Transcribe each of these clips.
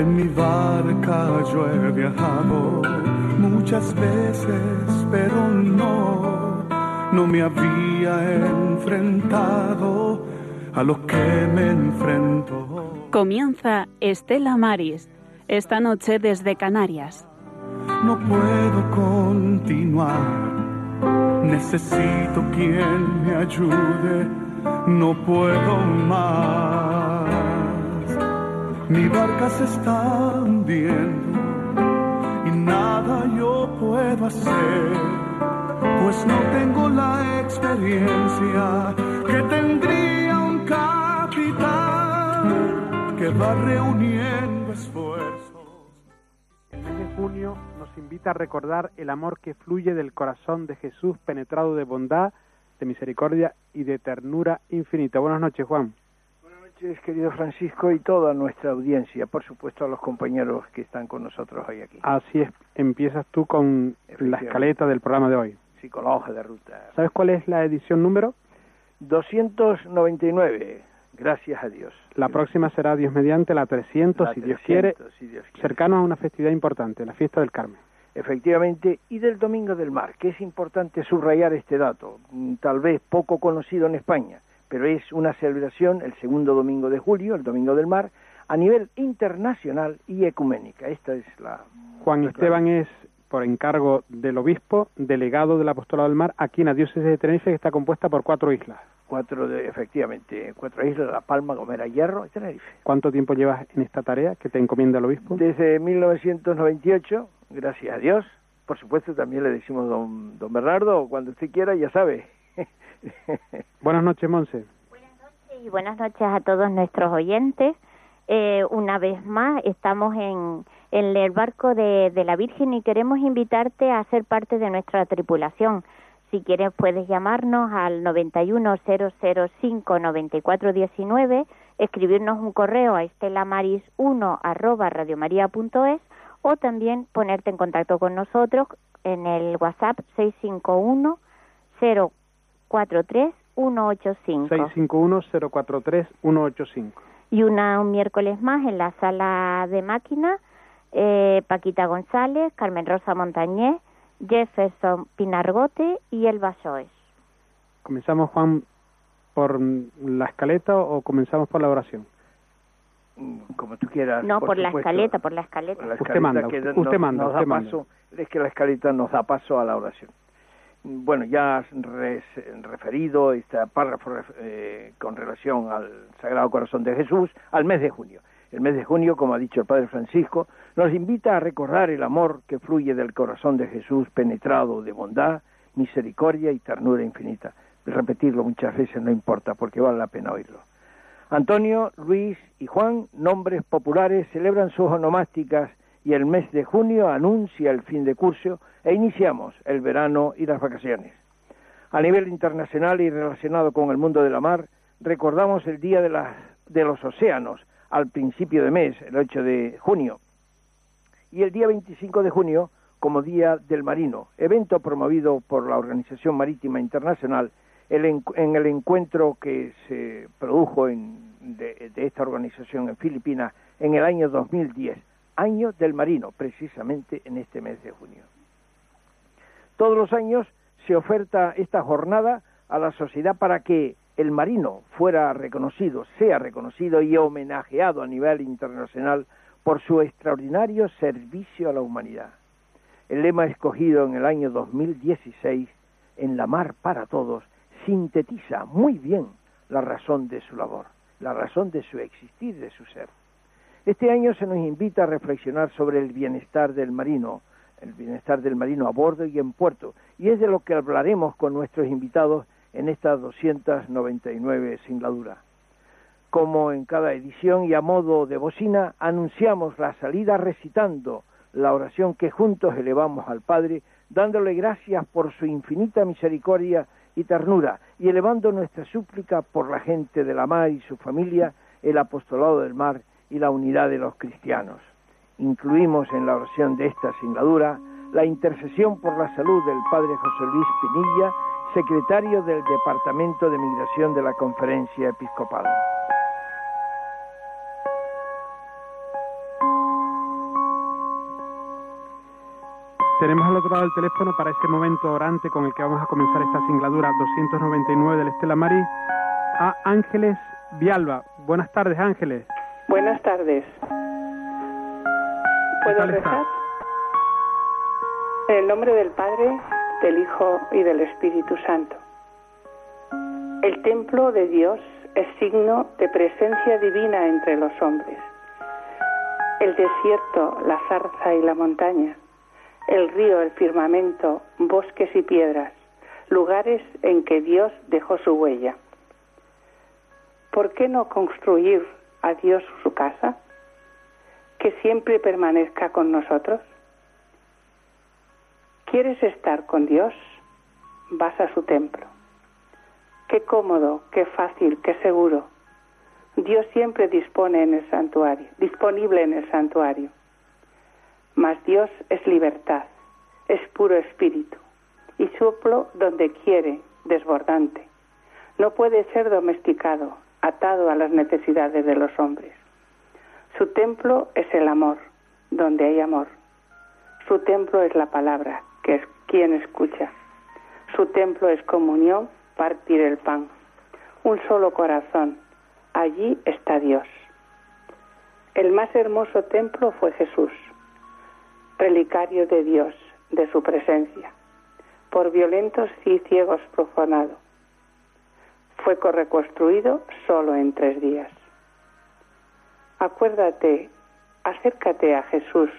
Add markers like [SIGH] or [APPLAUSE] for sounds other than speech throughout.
En mi barca yo he viajado muchas veces, pero no, no me había enfrentado a lo que me enfrento. Comienza Estela Maris, esta noche desde Canarias. No puedo continuar, necesito quien me ayude, no puedo más. Mi barca se está hundiendo y nada yo puedo hacer, pues no tengo la experiencia que tendría un capitán que va reuniendo esfuerzos. El mes de junio nos invita a recordar el amor que fluye del corazón de Jesús penetrado de bondad, de misericordia y de ternura infinita. Buenas noches, Juan. Noches, querido Francisco, y toda nuestra audiencia, por supuesto a los compañeros que están con nosotros hoy aquí. Así es, empiezas tú con la escaleta del programa de hoy. Sí, con la hoja de ruta. ¿Sabes cuál es la edición número? 299, gracias a Dios. La próxima será Dios mediante la 300, La si, Dios 300, quiere, si Dios quiere. cercano a una festividad importante, la fiesta del Carmen. Efectivamente, y del Domingo del Mar, que es importante subrayar este dato, mm, tal vez poco conocido en España, pero es una celebración el segundo domingo de julio, el Domingo del Mar, a nivel internacional y ecuménica. Esta es la... Juan Esteban es, por encargo del obispo, delegado del apostolado del mar aquí en la diócesis de Tenerife, que está compuesta por cuatro islas. Cuatro, de, efectivamente, cuatro islas, La Palma, Gomera, Hierro y Tenerife. ¿Cuánto tiempo llevas en esta tarea que te encomienda el obispo? Desde 1998, gracias a Dios, por supuesto también le decimos don, don Bernardo, cuando usted quiera, ya sabe. [LAUGHS] Buenas noches, Monse. y buenas noches a todos nuestros oyentes. Eh, una vez más, estamos en, el barco de, de la Virgen y queremos invitarte a ser parte de nuestra tripulación. Si quieres, puedes llamarnos al 910059419, escribirnos un correo a estelamaris1 arroba radiomaria.es o también ponerte en contacto con nosotros en el WhatsApp 651 043 185 651-043-185. y una, un miércoles más en la sala de máquina, eh, Paquita González, Carmen Rosa Montañés, Jefferson Pinargote y Elba Soes. ¿Comenzamos, Juan, por mm, la escaleta o comenzamos por la oración? Como tú quieras. No, por, la supuesto. escaleta, por la escaleta. Por la Usted escaleta manda, que usted- nos- usted manda, nos usted manda. paso, es que la escaleta nos da paso a la oración. Bueno, ya has res- referido este párrafo eh, con relación al Sagrado Corazón de Jesús al mes de junio. El mes de junio, como ha dicho el Padre Francisco, nos invita a recordar el amor que fluye del corazón de Jesús penetrado de bondad, misericordia y ternura infinita. Repetirlo muchas veces no importa porque vale la pena oírlo. Antonio, Luis y Juan, nombres populares, celebran sus onomásticas y el mes de junio anuncia el fin de curso e iniciamos el verano y las vacaciones. A nivel internacional y relacionado con el mundo de la mar, recordamos el Día de, los Océanos al principio de mes, el 8 de junio, y el día 25 de junio como Día del Marino, evento promovido por la Organización Marítima Internacional en, el encuentro que se produjo de esta organización en Filipinas en el año 2010, año del marino, precisamente en este mes de junio. Todos los años se oferta esta jornada a la sociedad para que el marino fuera reconocido, sea reconocido y homenajeado a nivel internacional por su extraordinario servicio a la humanidad. El lema escogido en el año 2016, En la mar para todos, sintetiza muy bien la razón de su labor, la razón de su existir, de su ser. Este año se nos invita a reflexionar sobre el bienestar del marino, el bienestar del marino a bordo y en puerto, y es de lo que hablaremos con nuestros invitados en esta 299 singladura. Como en cada edición y a modo de bocina, anunciamos la salida recitando la oración que juntos elevamos al Padre, dándole gracias por su infinita misericordia y ternura, y elevando nuestra súplica por la gente de la mar y su familia, el apostolado del mar y la unidad de los cristianos. Incluimos en la oración de esta singladura la intercesión por la salud del Padre José Luis Pinilla, secretario del Departamento de Migración de la Conferencia Episcopal. Tenemos al otro lado del teléfono para este momento orante con el que vamos a comenzar esta singladura 299 del Estela Maris a Ángeles Vialba. Buenas tardes, Ángeles. Buenas tardes. ¿Puedo rezar? En el nombre del Padre, del Hijo y del Espíritu Santo. El templo de Dios es signo de presencia divina entre los hombres. El desierto, la zarza y la montaña, el río, el firmamento, bosques y piedras, lugares en que Dios dejó su huella. ¿Por qué no construir a Dios su casa? Que siempre permanezca con nosotros. ¿Quieres estar con Dios? Vas a su templo. Qué cómodo, qué fácil, qué seguro. Dios siempre dispone en el santuario, disponible en el santuario. Mas Dios es libertad, es puro espíritu y soplo donde quiere, desbordante. No puede ser domesticado, atado a las necesidades de los hombres. Su templo es el amor, donde hay amor. Su templo es la palabra, que es quien escucha. Su templo es comunión, partir el pan. Un solo corazón. Allí está Dios. El más hermoso templo fue Jesús, relicario de Dios, de su presencia, por violentos y ciegos profanado. Fue reconstruido solo en tres días. Acuérdate, acércate a Jesús,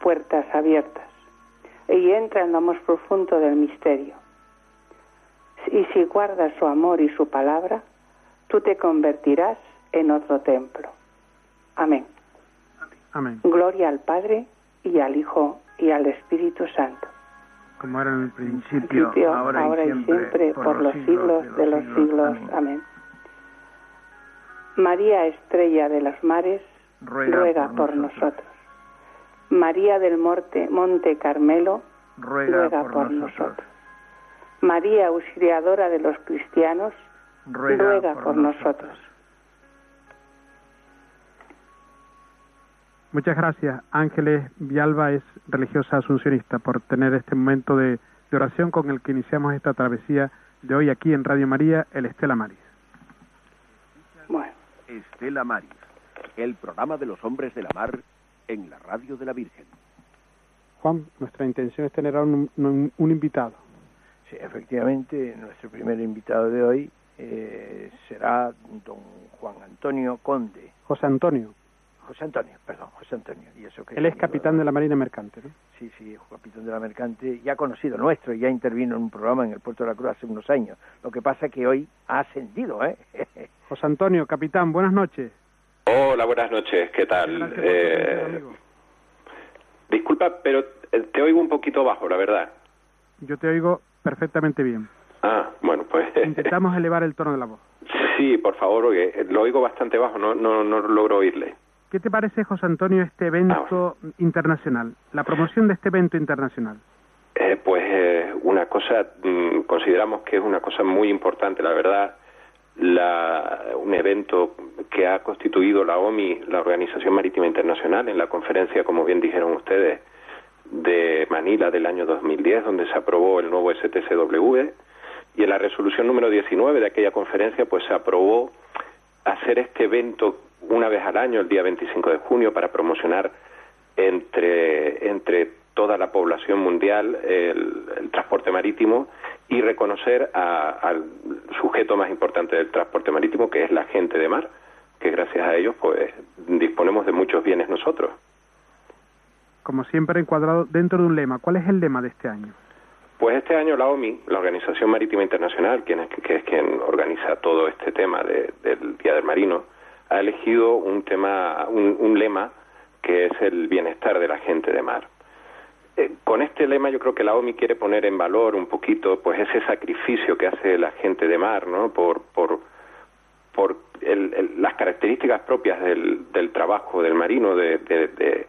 puertas abiertas, y entra en lo más profundo del misterio. Y si guardas su amor y su palabra, tú te convertirás en otro templo. Amén. Amén. Gloria al Padre y al Hijo y al Espíritu Santo. Como era en el principio, Principio, ahora, ahora, y siempre, por, los siglos de los siglos. Amén. María Estrella de los Mares, Ruega ruega, por por, nosotros. nosotros. María del Monte, Monte Carmelo, Ruega, ruega por, por nosotros. nosotros. María Auxiliadora de los Cristianos, Ruega, por nosotros. Muchas gracias. Ángeles Vialba es religiosa asuncionista por tener este momento de, de oración con el que iniciamos esta travesía de hoy aquí en Radio María, el Estela Maris. Bueno, Estela Maris, el programa de los hombres de la mar en la radio de la Virgen. Juan, nuestra intención es tener a un, un- un invitado. Sí, efectivamente, nuestro primer invitado de hoy eh, será don Juan Antonio Conde. José Antonio. José Antonio, perdón, José Antonio. Y eso que Él es capitán de la Marina Mercante. ¿no? Sí, sí, es capitán de la Mercante, ya conocido nuestro, ya intervino en un programa en el Puerto de la Cruz hace unos años. Lo que pasa es que hoy ha ascendido, ¿eh? [LAUGHS] José Antonio, capitán, buenas noches. Hola, buenas noches, ¿qué tal? Gracias Eh, disculpa, pero eh, te oigo un poquito bajo, la verdad. Yo te oigo perfectamente bien. Ah, bueno, pues... [LAUGHS] Intentamos elevar el tono de la voz. sí, por favor, porque lo oigo bastante bajo, no, no, no logro oírle. ¿Qué te parece, José Antonio, este evento internacional? La promoción de este evento internacional. Eh, pues eh, una cosa, mm, consideramos que es una cosa muy importante, la verdad, la, un evento que ha constituido la OMI, la Organización Marítima Internacional, en la conferencia, como bien dijeron ustedes, de Manila del año 2010, donde se aprobó el nuevo STCW, y en la resolución número 19 de aquella conferencia, pues se aprobó hacer este evento una vez al año, el día 25 de junio, para promocionar entre, entre toda la población mundial el, el transporte marítimo y reconocer a- al sujeto más importante del transporte marítimo, que es la gente de mar, que gracias a ellos pues disponemos de muchos bienes nosotros. Como siempre, encuadrado dentro de un lema. ¿Cuál es el lema de este año? Pues este año la OMI, la Organización Marítima Internacional, quien es, que es quien organiza todo este tema de- del Día del Marino, ha elegido un tema, un, lema que es el bienestar de la gente de mar. Eh, con este lema yo creo que la OMI quiere poner en valor un poquito pues ese sacrificio que hace la gente de mar, ¿no? Por, por, por el- el- las características propias del, del trabajo del marino, de, de- de-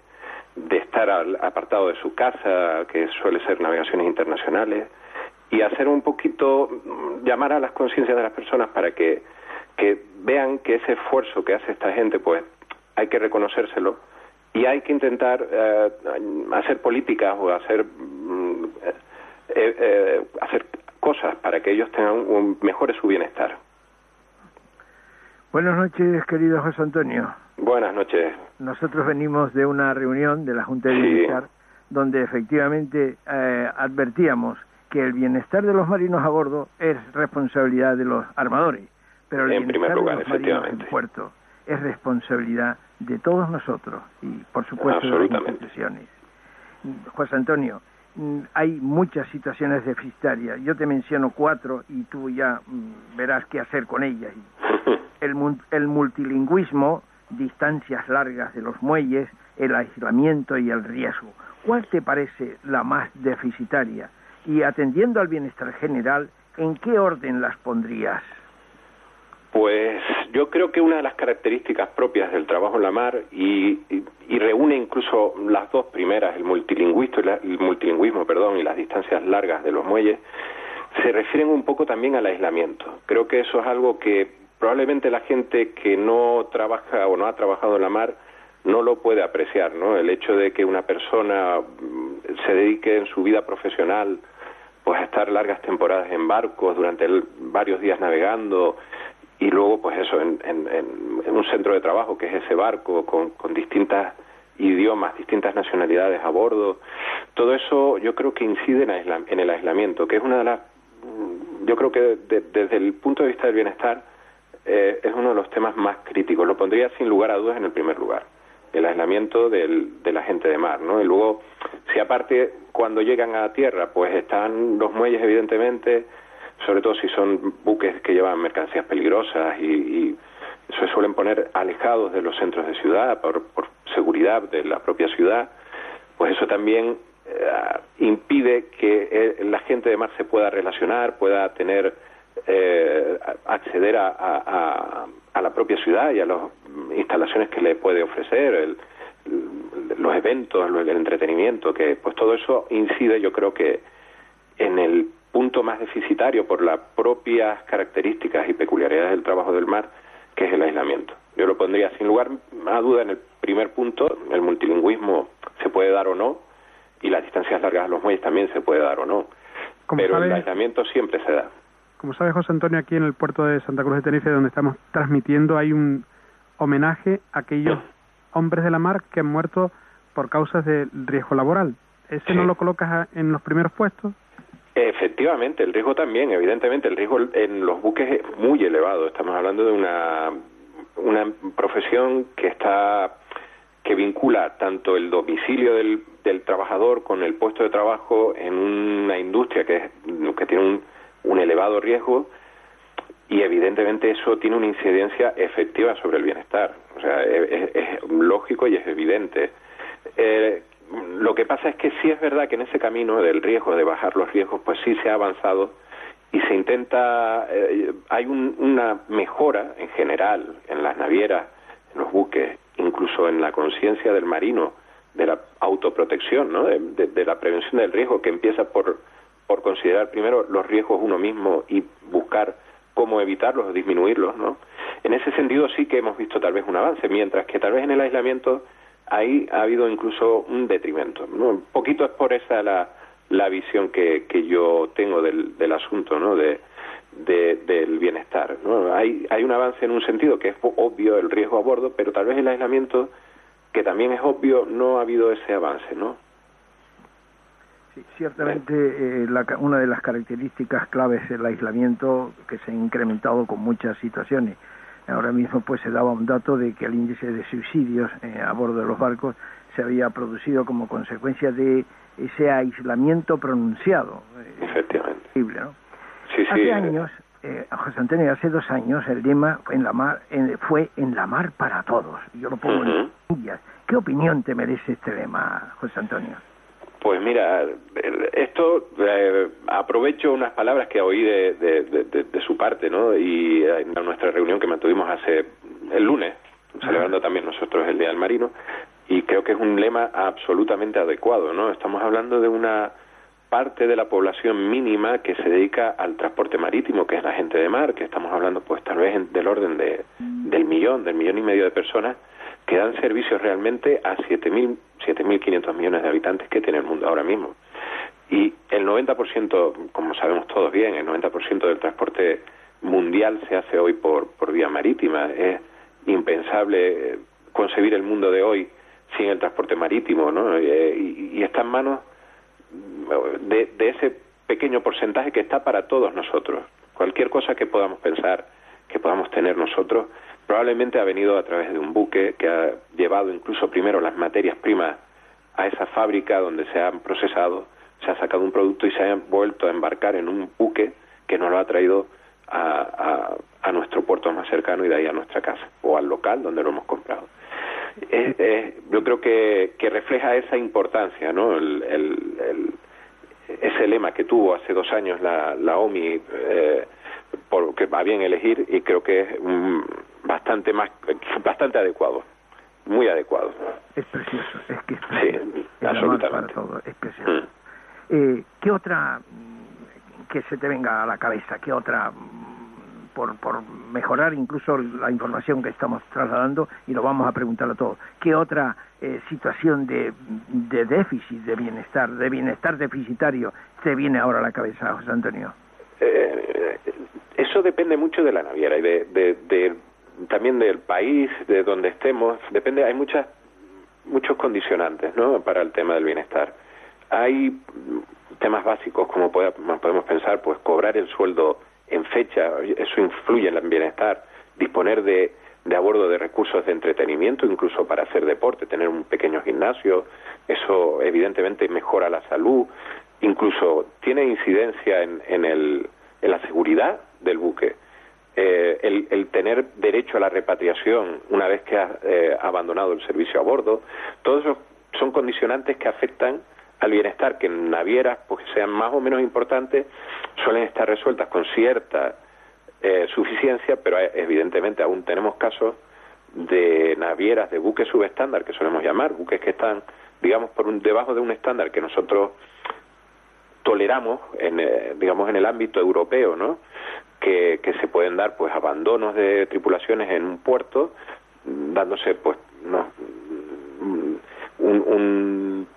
de estar al- apartado de su casa, que suele ser navegaciones internacionales, y hacer un poquito, mm, llamar a las conciencias de las personas para que, que vean que ese esfuerzo que hace esta gente, pues hay que reconocérselo y hay que intentar eh, hacer políticas o hacer mm, eh, eh, hacer cosas para que ellos tengan un mejore su bienestar. Buenas noches, querido José Antonio. Buenas noches. Nosotros venimos de una reunión de la Junta de Bienestar donde efectivamente advertíamos que el bienestar de los marinos a bordo es responsabilidad de los armadores, pero el en primer lugar, marinos en puerto es responsabilidad de todos nosotros y, por supuesto, de las instituciones. José Antonio, mm, hay muchas situaciones deficitarias. Yo te menciono cuatro y tú ya mm, verás qué hacer con ellas. [LAUGHS] El, el multilingüismo, distancias largas de los muelles, el aislamiento y el riesgo. ¿Cuál te parece la más deficitaria? Y atendiendo al bienestar general, ¿en qué orden las pondrías? Pues yo creo que una de las características propias del trabajo en la mar y, reúne incluso las dos primeras, el multilingüismo, y el multilingüismo perdón, y las distancias largas de los muelles, se refieren un poco también al aislamiento. Creo que eso es algo que probablemente la gente que no trabaja o no ha trabajado en la mar no lo puede apreciar, ¿no? El hecho de que una persona mm, se dedique en su vida profesional pues a estar largas temporadas en barcos durante varios días navegando y luego pues eso en, un centro de trabajo que es ese barco con, con distintas idiomas, distintas nacionalidades a bordo, todo eso yo creo que incide en, el aislamiento, que es una de las, yo creo que desde el punto de vista del bienestar eh, es uno de los temas más críticos, lo pondría sin lugar a dudas en el primer lugar, el aislamiento del, de la gente de mar, ¿no? Y luego, si aparte cuando llegan a tierra, pues están los muelles evidentemente, sobre todo si son buques que llevan mercancías peligrosas y, se suelen poner alejados de los centros de ciudad por, seguridad de la propia ciudad, pues eso también eh, impide que eh, la gente de mar se pueda relacionar, pueda tener eh, acceder a, a, la propia ciudad y a las instalaciones que le puede ofrecer, los eventos, el entretenimiento, que pues todo eso incide yo creo que en el punto más deficitario por las propias características y peculiaridades del trabajo del mar, que es el aislamiento. Yo lo pondría sin lugar a duda en el primer punto, el multilingüismo se puede dar o no, y las distancias largas a los muelles también se puede dar o no, pero el aislamiento siempre se da. Como sabe José Antonio, aquí en el puerto de Santa Cruz de Tenerife, donde estamos transmitiendo, hay un homenaje a aquellos hombres de la mar que han muerto por causas de riesgo laboral. ¿Ese no lo colocas en los primeros puestos? Efectivamente, el riesgo también, evidentemente, el riesgo en los buques es muy elevado. Estamos hablando de una, una profesión que está que vincula tanto el domicilio del, del trabajador con el puesto de trabajo en una industria que, que tiene un, un elevado riesgo y evidentemente eso tiene una incidencia efectiva sobre el bienestar. O sea, es, es lógico y es evidente. Eh, lo que pasa es que sí es verdad que en ese camino del riesgo, de bajar los riesgos, pues sí se ha avanzado y se intenta, eh, hay una mejora en general en las navieras, en los buques, incluso en la conciencia del marino, de la autoprotección, ¿no? de, la prevención del riesgo, que empieza por, por considerar primero los riesgos uno mismo y buscar cómo evitarlos o disminuirlos. ¿no? En ese sentido sí que hemos visto tal vez un avance, mientras que tal vez en el aislamiento ahí ha habido incluso un detrimento. ¿no? Un poquito es por esa la, la visión que, que yo tengo del, del asunto, ¿no? De, del bienestar. ¿no? Hay, hay un avance en un sentido que es obvio el riesgo a bordo, pero tal vez el aislamiento, que también es obvio, no ha habido ese avance, ¿no? Sí, ciertamente eh, la, una de las características claves es el aislamiento que se ha incrementado con muchas situaciones Ahora mismo pues se daba un dato de que el índice de suicidios eh, a bordo de los barcos se había producido como consecuencia de ese aislamiento pronunciado. Eh, Efectivamente. ¿no? hace años, eh, José Antonio, hace dos años el lema en la mar, fue en la mar para todos. Yo lo pongo en ¿Qué opinión te merece este lema, José Antonio? Pues mira, esto eh, aprovecho unas palabras que oí de, su parte, ¿no? Y en nuestra reunión que mantuvimos hace el lunes, celebrando también nosotros el Día del Marino, y creo que es un lema absolutamente adecuado, ¿no? Estamos hablando de una parte de la población mínima que se dedica al transporte marítimo, que es la gente de mar, que estamos hablando pues tal vez del orden de, del millón, del millón y medio de personas, que dan servicios realmente a 7.000, 7.500 millones de habitantes que tiene el mundo ahora mismo. Y el 90%, como sabemos todos bien, el 90% del transporte mundial se hace hoy por, por vía marítima. Es impensable concebir el mundo de hoy sin el transporte marítimo, ¿no? Eh, y, está en manos de, de ese pequeño porcentaje que está para todos nosotros. Cualquier cosa que podamos pensar, que podamos tener nosotros, probablemente ha venido a través de un buque que ha llevado incluso primero las materias primas a esa fábrica donde se han procesado, se ha sacado un producto y se ha vuelto a embarcar en un buque que nos lo ha traído a, a, nuestro puerto más cercano y de ahí a nuestra casa o al local donde lo hemos comprado. yo creo que, que refleja esa importancia, ¿no? el, el ese lema que tuvo hace dos años la, la OMI, eh, porque va bien elegir y creo que es bastante más, bastante adecuado, muy adecuado. Es precioso, es que es Sí, absolutamente. es precioso. Mm. Eh, ¿Qué otra mm, que se te venga a la cabeza? ¿Qué otra por, por mejorar incluso la información que estamos trasladando y lo vamos a preguntar a todos. ¿Qué otra eh, situación de, de, déficit de bienestar, de bienestar deficitario, te viene ahora a la cabeza, José Antonio? Eh, eso depende mucho de la naviera y de, de, también del país, de donde estemos. Depende, hay muchas muchos condicionantes ¿no? para el tema del bienestar. Hay temas básicos como podemos pensar, pues cobrar el sueldo en fecha, eso influye en el bienestar, disponer de, de abordo de recursos de entretenimiento, incluso para hacer deporte, tener un pequeño gimnasio, eso evidentemente mejora la salud, incluso tiene incidencia en, en, el, en la seguridad del buque. Eh, el, tener derecho a la repatriación una vez que ha eh, abandonado el servicio a bordo, todos esos son condicionantes que afectan al bienestar que en navieras pues sean más o menos importantes suelen estar resueltas con cierta eh, suficiencia pero eh, evidentemente aún tenemos casos de navieras de buques subestándar que solemos llamar buques que están digamos por un debajo de un estándar que nosotros toleramos en eh, digamos en el ámbito europeo no que, se pueden dar pues abandonos de tripulaciones en un puerto dándose pues no un, un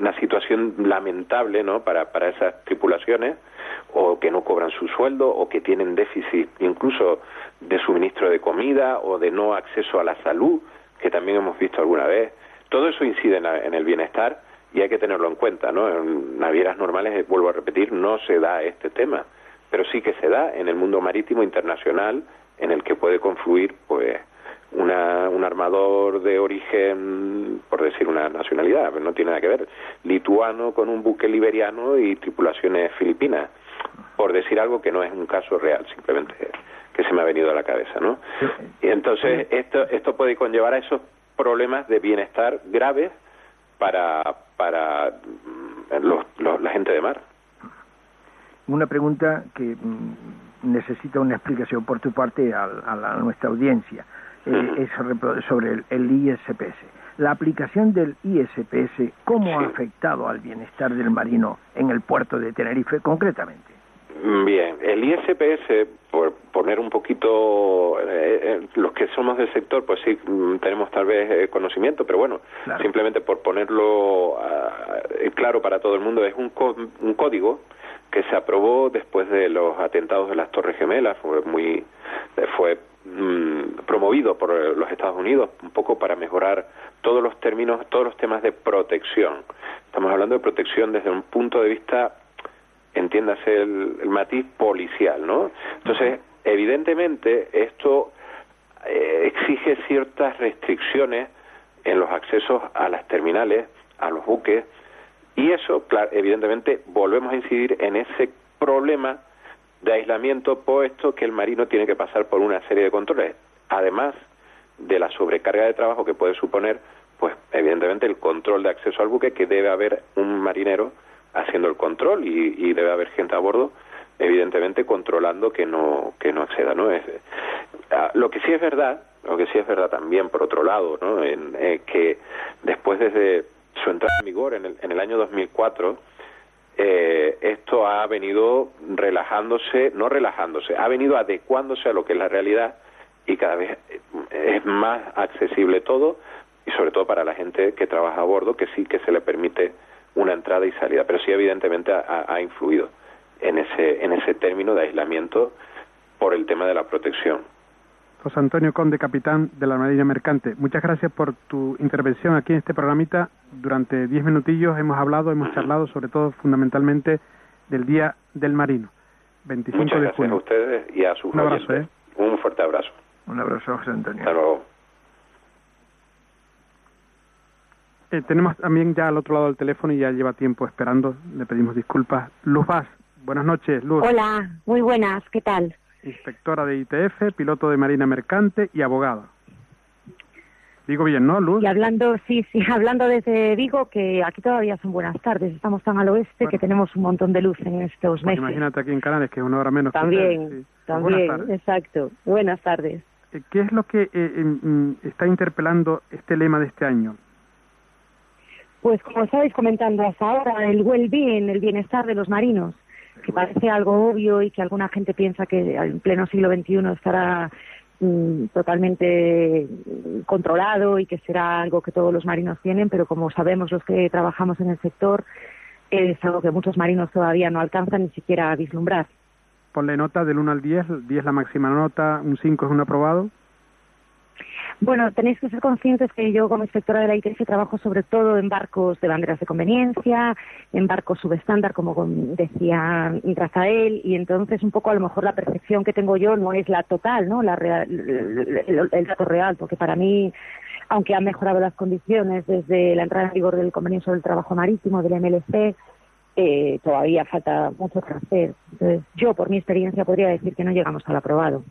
una situación lamentable ¿no? para, para esas tripulaciones o que no cobran su sueldo o que tienen déficit incluso de suministro de comida o de no acceso a la salud, que también hemos visto alguna vez. Todo eso incide en, el bienestar y hay que tenerlo en cuenta. ¿no? En navieras normales, eh, vuelvo a repetir, no se da este tema, pero sí que se da en el mundo marítimo internacional en el que puede confluir pues una, un armador de origen, por decir una nacionalidad, no tiene nada que ver, lituano con un buque liberiano y tripulaciones filipinas, por decir algo que no es un caso real, simplemente que se me ha venido a la cabeza, ¿no? Y entonces esto, esto puede conllevar a esos problemas de bienestar graves para, para mm, los, la gente de mar. Una pregunta que mm, necesita una explicación por tu parte a, a nuestra audiencia eh, sobre el, el, ISPS. La aplicación del ISPS, ¿cómo ha afectado al bienestar del marino en el puerto de Tenerife concretamente? Bien, el ISPS, por poner un poquito, eh, eh, los que somos del sector, pues sí mm, tenemos tal vez conocimiento, pero bueno, simplemente por ponerlo ah, claro para todo el mundo, es un, un código que se aprobó después de los atentados de las Torres Gemelas, fue muy, fue Mm, promovido por eh, los Estados Unidos un poco para mejorar todos los términos, todos los temas de protección. Estamos hablando de protección desde un punto de vista, entiéndase el, matiz policial, ¿no? Entonces, evidentemente, esto eh, exige ciertas restricciones en los accesos a las terminales, a los buques, y eso, evidentemente, volvemos a incidir en ese problema de aislamiento, puesto que el marino tiene que pasar por una serie de controles, además de la sobrecarga de trabajo que puede suponer, pues evidentemente el control de acceso al buque, que debe haber un marinero haciendo el control y, debe haber gente a bordo, evidentemente controlando que no que no acceda, ¿no? Es, ah, lo que sí es verdad, lo que sí es verdad también, por otro lado, ¿no? En, eh, que después desde su entrada en vigor en el, en el año 2004 eh, esto ha venido relajándose, no relajándose, ha venido adecuándose a lo que es la realidad y cada vez es más accesible todo y sobre todo para la gente que trabaja a bordo, que sí que se le permite una entrada y salida, pero sí evidentemente ha, influido en ese, en ese término de aislamiento por el tema de la protección. José Antonio Conde, capitán de la Marina Mercante, muchas gracias por tu intervención aquí en este programita. Durante diez minutillos hemos hablado, hemos charlado sobre todo fundamentalmente del Día del Marino, 25 muchas de gracias a ustedes y a sus Un abrazo, ¿eh? Un fuerte abrazo. Un abrazo, José Antonio. Hasta luego. Eh, tenemos también ya al otro lado del teléfono y ya lleva tiempo esperando. Le pedimos disculpas. Luz Vaz, buenas noches, Luz. Hola, muy buenas, ¿qué tal? Inspectora de ITF, piloto de Marina Mercante y abogada. Digo bien, ¿no, Luz? Y hablando, sí, sí, [LAUGHS] hablando desde Vigo, que aquí todavía son buenas tardes. Estamos tan al oeste que tenemos un montón de luz en estos pues meses. Imagínate aquí en Canales, que es una hora menos. También, también, exacto. Buenas tardes. Eh, ¿Qué es lo que eh, está interpelando este lema de este año? Pues como estabais comentando hasta ahora, el well-being, el bienestar de los marinos, que parece algo obvio y que alguna gente piensa que en pleno siglo XXI estará mm, totalmente controlado y que será algo que todos los marinos tienen, pero como sabemos los que trabajamos en el sector, es algo que muchos marinos todavía no alcanzan ni siquiera a vislumbrar. Ponle nota del 1 al 10, 10 la máxima nota, un 5 es un aprobado. Bueno, tenéis que ser conscientes que yo como inspectora de la ITF trabajo sobre todo en barcos de banderas de conveniencia, en barcos subestándar, como decía Rafael, y entonces un poco a lo mejor la percepción que tengo yo no es la total, ¿no? La el, dato real, porque para mí, aunque han mejorado las condiciones desde la entrada en vigor del convenio sobre el trabajo marítimo del MLC, eh, todavía falta mucho que hacer. Entonces, yo, por mi experiencia, podría decir que no llegamos al aprobado.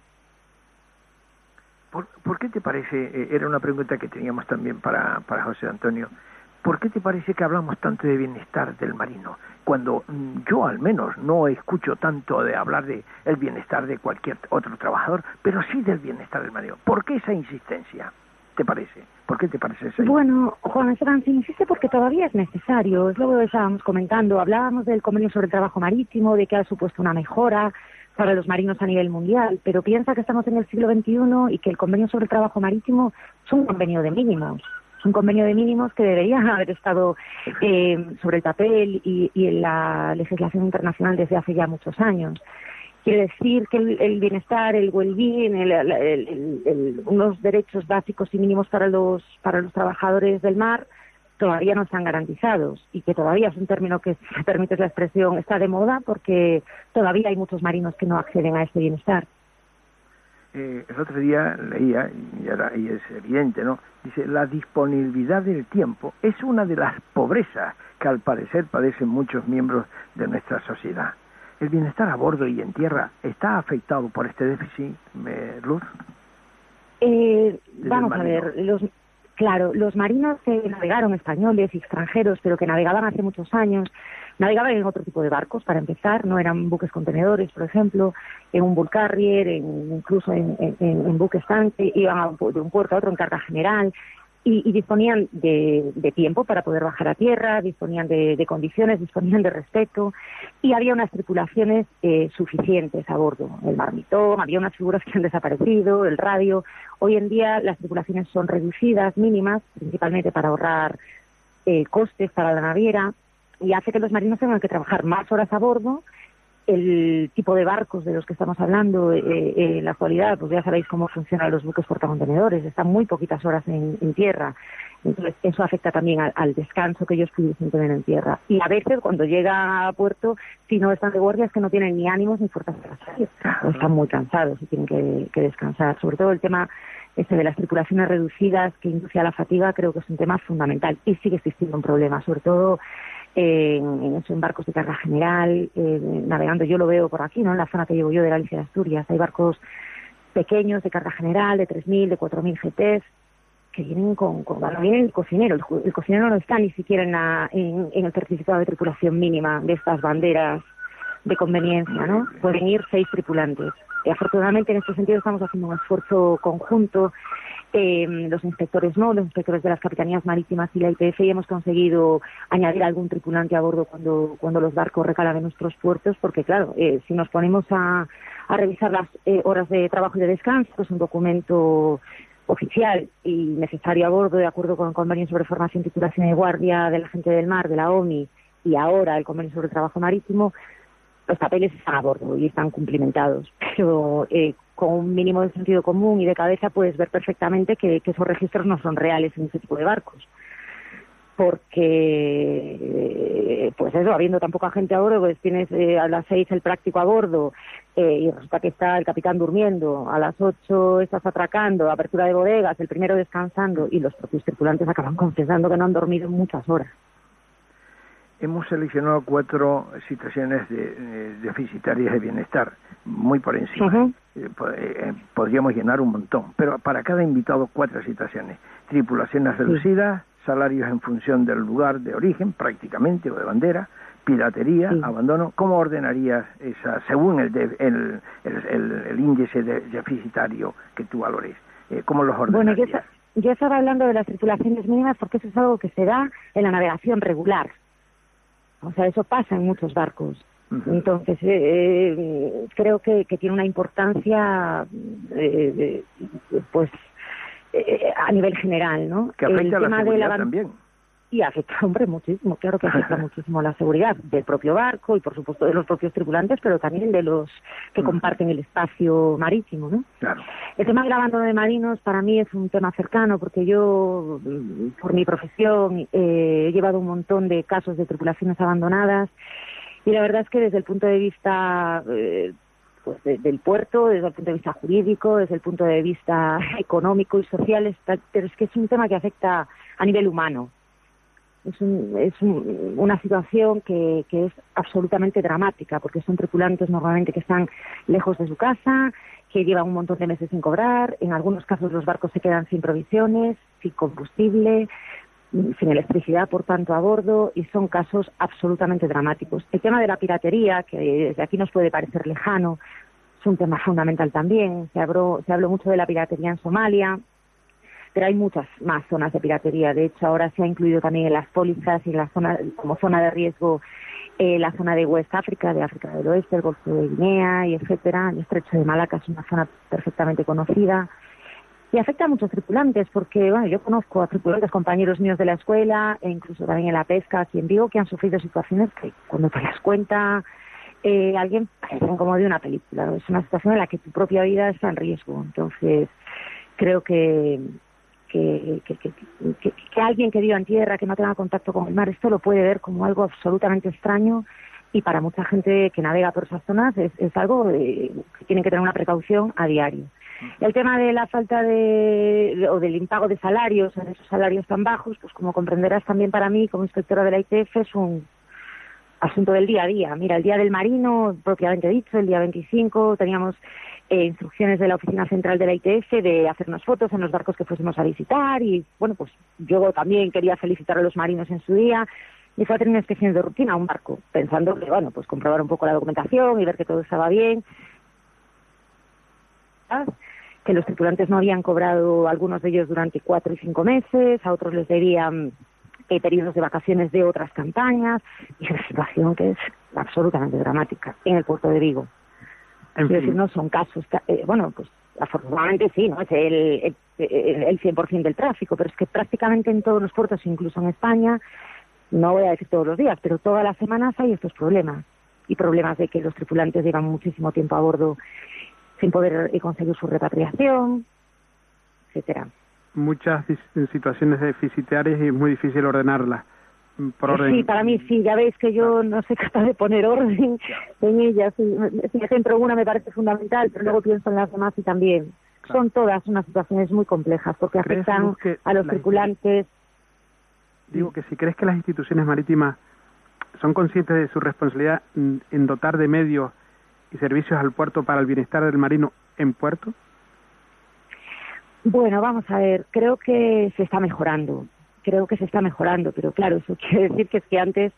¿Por, qué te parece, eh, era una pregunta que teníamos también para, para José Antonio, ¿por qué te parece que hablamos tanto de bienestar del marino? Cuando mm, yo al menos no escucho tanto de hablar de el bienestar de cualquier otro trabajador, pero sí del bienestar del marino. ¿Por qué esa insistencia? ¿Te parece? ¿Por qué te parece eso? Bueno, Juan se insiste porque todavía es necesario. Es lo que estábamos comentando. Hablábamos del convenio sobre el trabajo marítimo, de que ha supuesto una mejora, para los marinos a nivel mundial, pero piensa que estamos en el siglo XXI y que el convenio sobre el trabajo marítimo es un convenio de mínimos. Un convenio de mínimos que debería [LAUGHS] haber estado eh, sobre el papel y, en la legislación internacional desde hace ya muchos años. Quiere decir que el, bienestar, el well-being, unos derechos básicos y mínimos para los, para los trabajadores del mar todavía no están garantizados y que todavía es un término que, si permites la expresión, está de moda porque todavía hay muchos marinos que no acceden a este bienestar. Eh, el otro día leía, y, y es evidente, ¿no? Dice, la disponibilidad del tiempo es una de las pobrezas que al parecer padecen muchos miembros de nuestra sociedad. ¿El bienestar a bordo y en tierra está afectado por este déficit, Luz? Eh, vamos a ver, los, Claro, los marinos que navegaron, españoles y extranjeros, pero que navegaban hace muchos años, navegaban en otro tipo de barcos, para empezar, no eran buques contenedores, por ejemplo, en un bull carrier, incluso en, en, buques tanque, iban de un puerto a otro en carga general, y, disponían de, tiempo para poder bajar a tierra, disponían de, condiciones, disponían de respeto y había unas tripulaciones eh, suficientes a bordo. El marmitón, había unas figuras que han desaparecido, el radio. Hoy en día las tripulaciones son reducidas, mínimas, principalmente para ahorrar eh, costes para la naviera y hace que los marinos tengan que trabajar más horas a bordo el tipo de barcos de los que estamos hablando eh, eh, en la actualidad, pues ya sabéis cómo funcionan los buques portacontenedores, están muy poquitas horas en, tierra. Entonces, eso afecta también al, descanso que ellos pudiesen tener en tierra. Y a veces, cuando llega a puerto, si no están de guardia, es que no tienen ni ánimos ni fuerzas para salir. están muy cansados y tienen que, descansar. Sobre todo el tema este de las tripulaciones reducidas que induce a la fatiga, creo que es un tema fundamental y sigue existiendo un problema, sobre todo en, en, barcos de carga general, eh, navegando, yo lo veo por aquí, ¿no? En la zona que llevo yo de Galicia de Asturias, hay barcos pequeños de carga general, de 3.000, de 4.000 GTs, que vienen con, con viene el cocinero, el, cocinero no está ni siquiera en, en, el certificado de tripulación mínima de estas banderas de conveniencia, ¿no? Pueden ir seis tripulantes. Y afortunadamente en este sentido estamos haciendo un esfuerzo conjunto eh, los inspectores no, los inspectores de las capitanías marítimas y la IPF y hemos conseguido añadir algún tripulante a bordo cuando, cuando los barcos recalan en nuestros puertos, porque claro, eh, si nos ponemos a, a revisar las eh, horas de trabajo y de descanso, es un documento oficial y necesario a bordo, de acuerdo con el convenio sobre formación, titulación y guardia de la gente del mar, de la OMI, y ahora el convenio sobre trabajo marítimo, los papeles están a bordo y están cumplimentados. [LAUGHS] Pero eh, con un mínimo de sentido común y de cabeza puedes ver perfectamente que, esos registros no son reales en ese tipo de barcos. Porque, pues eso, habiendo tan poca gente a bordo, pues tienes eh, a las seis el práctico a bordo eh, y resulta que está el capitán durmiendo, a las ocho estás atracando, apertura de bodegas, el primero descansando y los propios tripulantes acaban confesando que no han dormido muchas horas. Hemos seleccionado cuatro situaciones de, eh, deficitarias de bienestar, muy por encima. Eh, eh, podríamos llenar un montón, pero para cada invitado cuatro situaciones. Tripulaciones reducidas, salarios en función del lugar de origen, prácticamente, o de bandera, piratería, abandono. ¿Cómo ordenarías esa, según el, el, el, índice deficitario que tú valores? ¿Cómo los ordenarías? Bueno, yo, estaba hablando de las tripulaciones mínimas porque eso es algo que se da en la navegación regular. O sea, eso pasa en muchos barcos. Entonces, eh, eh, creo que, tiene una importancia, eh, pues, a nivel general, ¿no? Que afecta a la seguridad también y afecta, hombre, muchísimo, claro que afecta [LAUGHS] muchísimo la seguridad del propio barco y, por supuesto, de los propios tripulantes, pero también de los que comparten el espacio marítimo, ¿no? Claro. El tema del abandono de marinos para mí es un tema cercano porque yo, por mi profesión, eh, he llevado un montón de casos de tripulaciones abandonadas y la verdad es que desde el punto de vista eh, pues del puerto, desde el punto de vista jurídico, desde el punto de vista [LAUGHS] económico y social, pero es que es un tema que afecta a nivel humano es, es una situación que, que, es absolutamente dramática, porque son tripulantes normalmente que están lejos de su casa, que llevan un montón de meses sin cobrar, en algunos casos los barcos se quedan sin provisiones, sin combustible, sin electricidad, por tanto, a bordo, y son casos absolutamente dramáticos. El tema de la piratería, que desde aquí nos puede parecer lejano, es un tema fundamental también. Se habló, se habló mucho de la piratería en Somalia, pero hay muchas más zonas de piratería. De hecho, ahora se ha incluido también en las pólizas y en la zona, como zona de riesgo eh, la zona de West África, de África del Oeste, el Golfo de Guinea y etcétera. El estrecho de Malaca es una zona perfectamente conocida. Y afecta a muchos tripulantes, porque bueno, yo conozco a tripulantes, compañeros míos de la escuela, e incluso también en la pesca aquí en Vigo, que han sufrido situaciones que cuando te las cuenta eh, alguien parecen como de una película. Es una situación en la que tu propia vida está en riesgo. Entonces, creo que, que, que, alguien que viva en tierra, que no tenga contacto con el mar, esto lo puede ver como algo absolutamente extraño y para mucha gente que navega por esas zonas es, algo que tiene que tener una precaución a diario. El tema de la falta de, o del impago de salarios, en esos salarios tan bajos, pues como comprenderás también para mí como inspectora de la ITF es un asunto del día a día. Mira, el día del marino, propiamente dicho, el día 25 teníamos eh, instrucciones de la Oficina Central de la ITF de hacernos fotos en los barcos que fuésemos a visitar y, bueno, pues yo también quería felicitar a los marinos en su día y fue a tener una inspección de rutina a un barco, pensando que, bueno, pues comprobar un poco la documentación y ver que todo estaba bien. Que los tripulantes no habían cobrado, algunos de ellos durante cuatro y cinco meses, a otros les debían eh, periodos de vacaciones de otras campañas, y una situación que es absolutamente dramática en el puerto de Vigo. Es decir, no son casos, eh, bueno, pues afortunadamente sí, ¿no? Es el, el, el 100% del tráfico, pero es que prácticamente en todos los puertos, incluso en España, no voy a decir todos los días, pero todas las semanas hay estos problemas. Y problemas de que los tripulantes llevan muchísimo tiempo a bordo sin poder eh, conseguir su repatriación, etcétera. Muchas situaciones deficitarias y es muy difícil ordenarlas. Sí, para mí sí, ya veis que yo no soy capaz de poner orden en ellas. Si, me centro una me parece fundamental, pero luego pienso en las demás y también. Son todas unas situaciones muy complejas porque afectan a los circulantes. Digo que si crees que las instituciones marítimas son conscientes de su responsabilidad en dotar de medios y servicios al puerto para el bienestar del marino en puerto. Bueno, vamos a ver, creo que se está mejorando creo que se está mejorando, pero claro, eso [LAUGHS] quiere decir que es que antes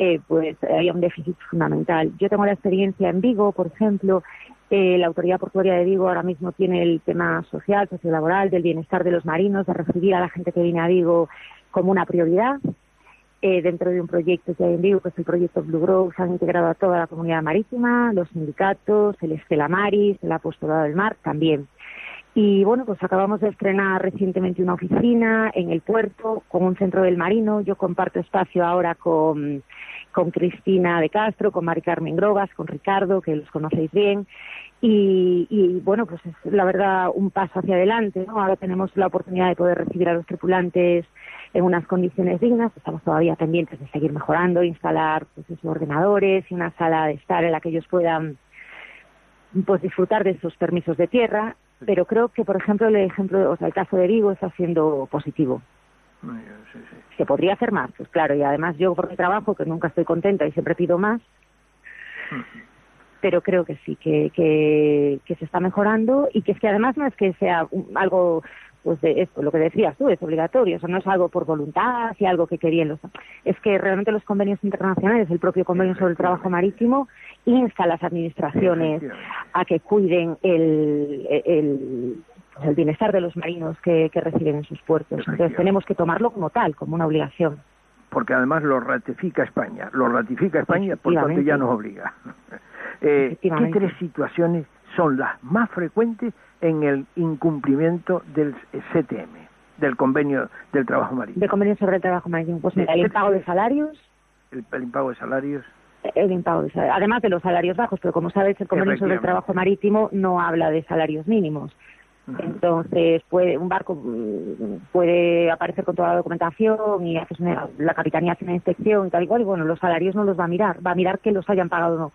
eh, pues había un déficit fundamental. Yo tengo la experiencia en Vigo, por ejemplo, eh, la Autoridad Portuaria de Vigo ahora mismo tiene el tema social, sociolaboral, del bienestar de los marinos, de recibir a la gente que viene a Vigo como una prioridad. Eh, dentro de un proyecto que hay en Vigo, que es el proyecto Blue Grove, se han integrado a toda la comunidad marítima, los sindicatos, el Estela Maris, el Apostolado del Mar también. Y bueno, pues acabamos de estrenar recientemente una oficina en el puerto con un centro del marino. Yo comparto espacio ahora con, con Cristina de Castro, con Mari Carmen Grogas, con Ricardo, que los conocéis bien. Y, y, bueno, pues es la verdad un paso hacia adelante. ¿no? Ahora tenemos la oportunidad de poder recibir a los tripulantes en unas condiciones dignas. Estamos todavía pendientes de seguir mejorando, instalar pues, esos ordenadores y una sala de estar en la que ellos puedan pues disfrutar de esos permisos de tierra pero creo que, por ejemplo, el ejemplo, o sea, el caso de Vigo está siendo positivo. Se podría hacer más, pues claro, y además yo por mi trabajo, que nunca estoy contenta y siempre pido más, pero creo que sí, que, que, que se está mejorando y que es que además no es que sea algo pues de esto, lo que decías tú, es obligatorio, o sea, no es algo por voluntad y algo que querían los... Es que realmente los convenios internacionales, el propio convenio sobre el trabajo marítimo, insta a las administraciones a que cuiden el, el, pues el bienestar de los marinos que, que reciben en sus puertos. Entonces tenemos que tomarlo como tal, como una obligación. Porque además lo ratifica España, lo ratifica España, por tanto ya nos obliga. [LAUGHS] eh, ¿Qué tres situaciones son las más frecuentes en el incumplimiento del CTM, del convenio del trabajo marítimo. Del convenio sobre el trabajo marítimo. Pues mira, el impago de salarios. El, impago de salarios. El impago de salarios, además de los salarios bajos, pero como sabes, el convenio sobre el trabajo marítimo no habla de salarios mínimos. Entonces, puede, un barco mm, puede aparecer con toda la documentación y haces la capitanía hace una inspección y tal y cual, y bueno, los salarios no los va a mirar, va a mirar que los hayan pagado o no.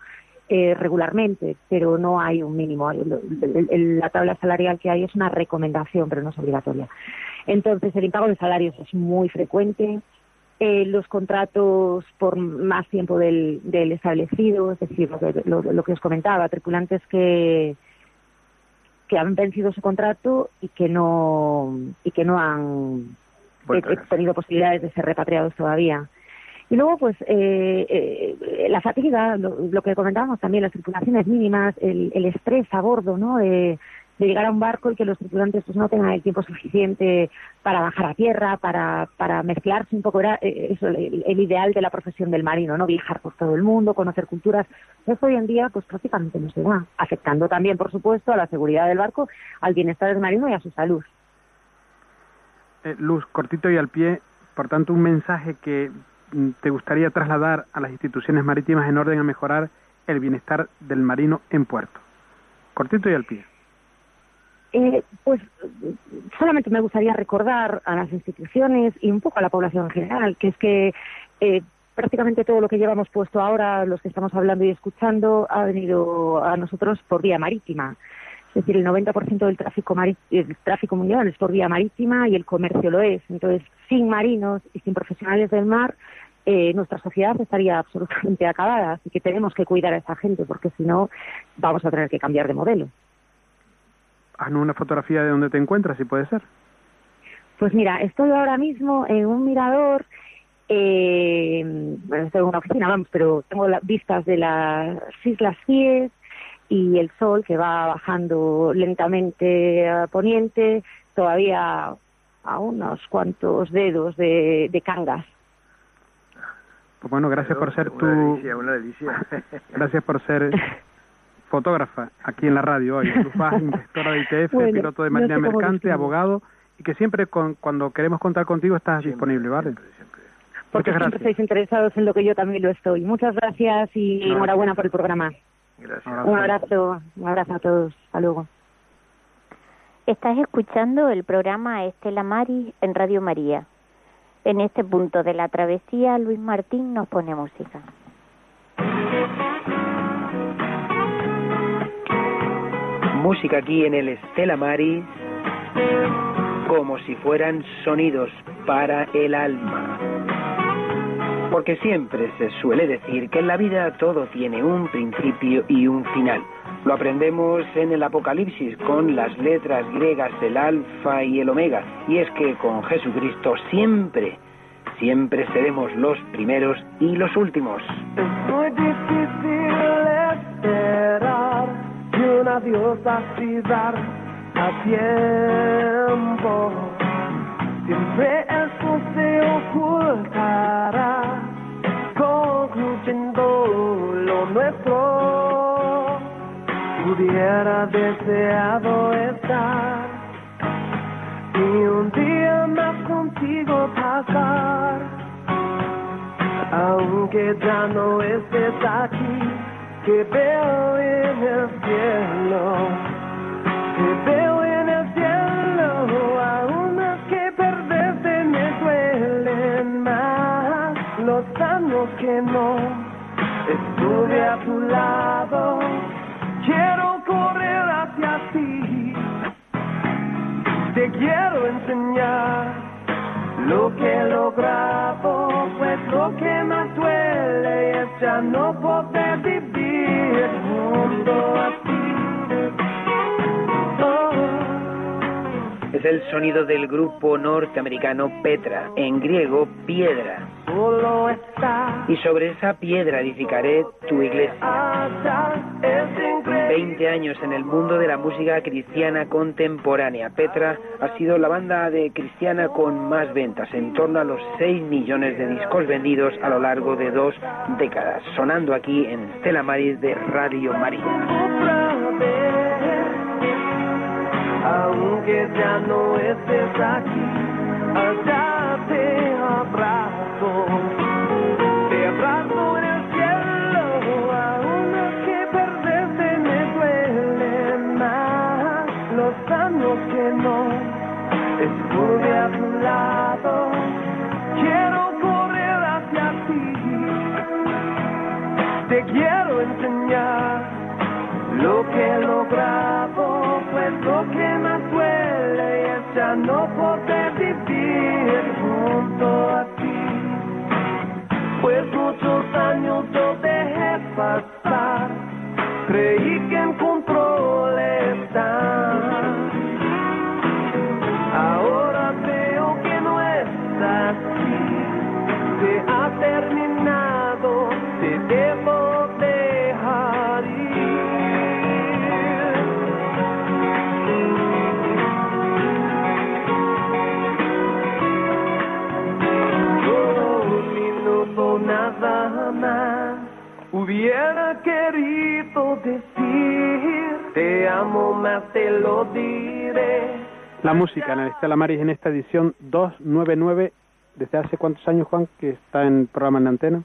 Eh, regularmente, pero no hay un mínimo. la tabla salarial que hay es una recomendación, pero no es obligatoria. Entonces, el impago de salarios es muy frecuente. Eh, los contratos por más tiempo del, establecido, es decir, lo, que os comentaba, tripulantes que que han vencido su contrato y que no y que no han tenido posibilidades de ser repatriados todavía. Y luego, pues, eh, eh, la fatiga, lo, que comentábamos también, las tripulaciones mínimas, el, el estrés a bordo, ¿no? De, llegar a un barco y que los tripulantes pues no tengan el tiempo suficiente para bajar a tierra, para, para mezclarse un poco, era eh, eso, el, ideal de la profesión del marino, ¿no? Viajar por todo el mundo, conocer culturas. Eso hoy en día pues prácticamente no se da, afectando también, por supuesto, a la seguridad del barco, al bienestar del marino y a su salud. Luz, cortito y al pie, por tanto, un mensaje que te gustaría trasladar a las instituciones marítimas en orden a mejorar el bienestar del marino en puerto? Cortito y al pie. Eh, pues solamente me gustaría recordar a las instituciones y un poco a la población en general, que es que eh, prácticamente todo lo que llevamos puesto ahora, los que estamos hablando y escuchando, ha venido a nosotros por vía marítima. Es decir, el 90% del tráfico, el tráfico mundial es por vía marítima y el comercio lo es. Entonces, sin marinos y sin profesionales del mar, eh, nuestra sociedad estaría absolutamente acabada. Así que tenemos que cuidar a esa gente porque si no, vamos a tener que cambiar de modelo. Haznos una fotografía de dónde te encuentras, si puede ser. Pues mira, estoy ahora mismo en un mirador eh, bueno, estoy en una oficina, vamos, pero tengo las vistas de las Islas Cíes, y el sol que va bajando lentamente a poniente, todavía a unos cuantos dedos de, de Cangas. Pues bueno, gracias por ser tu... [LAUGHS] gracias por ser fotógrafa aquí en la radio hoy. Luz [LAUGHS] inspectora de ITF, piloto de marina mercante, abogado, y que siempre cuando queremos contar contigo estás disponible, ¿vale? Porque siempre estáis interesados en lo que yo también lo estoy. Muchas gracias y enhorabuena por el programa. Un abrazo, un abrazo a todos. Hasta luego. Estás escuchando el programa Estela Mari en Radio María. En este punto de la travesía, Luis Martín nos pone música. Música aquí en el Estela Maris, como si fueran sonidos para el alma porque siempre se suele decir que en la vida todo tiene un principio y un final. Lo aprendemos en el Apocalipsis con las letras griegas el alfa y el omega, y es que con Jesucristo siempre, siempre seremos los primeros y los últimos. Es muy difícil esperar que una diosa a tiempo. Siempre esto se ocultará concluyendo lo nuestro. Hubiera deseado estar ni un día más contigo pasar. Aunque ya no estés aquí, que veo en el cielo, que veo en el cielo, aún más que perderte me duelen más los años que no estuve a tu lado. Te quiero enseñar. Lo que he logrado, pues lo que más duele es ya no poder vivir junto el sonido del grupo norteamericano Petra, en griego piedra. Y sobre esa piedra edificaré tu iglesia. allá, es increíble. 20 años en el mundo de la música cristiana contemporánea. Petra ha sido la banda de cristiana con más ventas, en torno a los 6 millones de discos vendidos a lo largo de dos décadas, sonando aquí en Stella Maris de Radio María. Aunque ya no estés aquí, allá lo diré La música en el Estela Maris en esta edición 299. ¿Desde hace cuántos años, Juan, que está en programa en antena?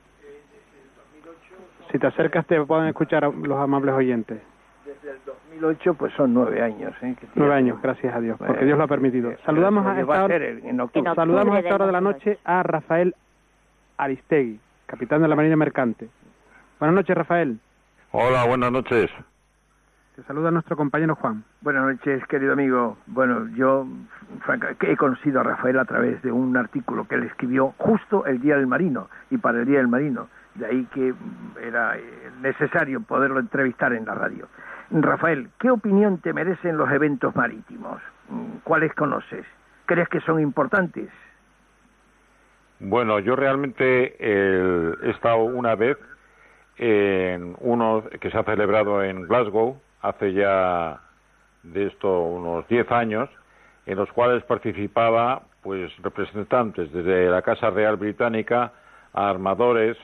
Si te acercas te pueden escuchar a los amables oyentes. Desde el 2008 pues son nueve años. ¿eh? Nueve años, gracias a Dios, porque Bueno, Dios lo ha permitido. eh, Saludamos a esta hora, ser en- en octubre. En saludamos a octubre esta del hora de la 2008. noche a Rafael Aristegui, capitán de la Marina Mercante. Buenas noches, Rafael. Hola, buenas noches. Te saluda nuestro compañero Juan. Buenas noches, querido amigo. Bueno, yo franca, he conocido a Rafael a través de un artículo que él escribió justo el Día del Marino y para el Día del Marino. De ahí que mm, era eh, necesario poderlo entrevistar en la radio. Rafael, ¿qué opinión te merecen los eventos marítimos? Mm, ¿Cuáles conoces? ¿Crees que son importantes? Bueno, yo realmente eh, he estado una vez en uno que se ha celebrado en Glasgow hace ya de esto unos 10 años, en los cuales participaba pues representantes desde la Casa Real Británica a armadores,